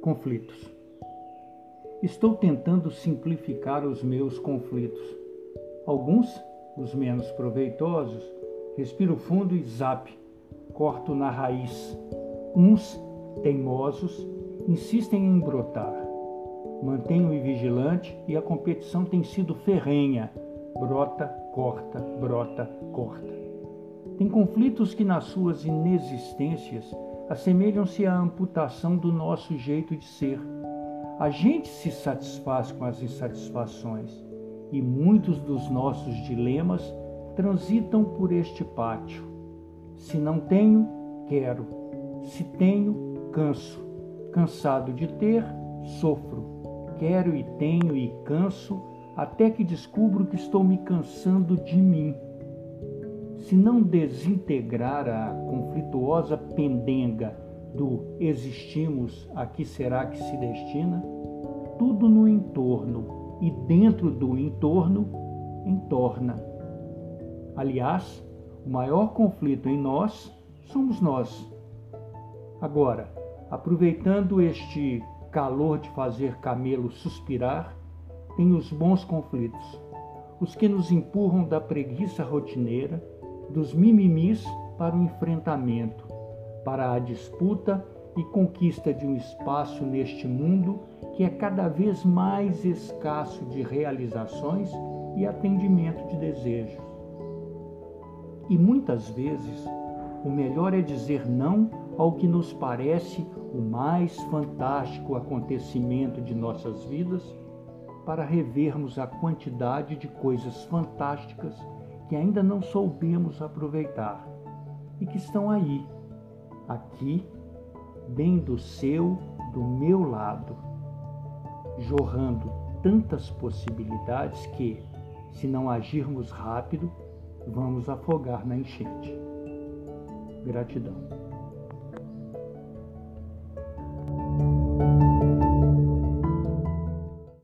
Conflitos. Estou tentando simplificar os meus conflitos. Alguns, os menos proveitosos, respiro fundo e zap, corto na raiz. Uns, teimosos, insistem em brotar. Mantenho-me vigilante e a competição tem sido ferrenha. Brota, corta, brota, corta. Tem conflitos que, nas suas inexistências, assemelham-se à amputação do nosso jeito de ser. A gente se satisfaz com as insatisfações e muitos dos nossos dilemas transitam por este pátio. Se não tenho, quero. Se tenho, canso. Cansado de ter, sofro. Quero e tenho e canso até que descubro que estou me cansando de mim se não desintegrar a conflituosa pendenga do existimos, a que será que se destina, tudo no entorno e dentro do entorno entorna. Aliás, o maior conflito em nós somos nós. Agora, aproveitando este calor de fazer camelo suspirar, tem os bons conflitos, os que nos empurram da preguiça rotineira dos mimimis para o enfrentamento, para a disputa e conquista de um espaço neste mundo que é cada vez mais escasso de realizações e atendimento de desejos. E muitas vezes, o melhor é dizer não ao que nos parece o mais fantástico acontecimento de nossas vidas, para revermos a quantidade de coisas fantásticas que ainda não soubemos aproveitar e que estão aí, aqui, bem do seu, do meu lado, jorrando tantas possibilidades que, se não agirmos rápido, vamos afogar na enchente. Gratidão.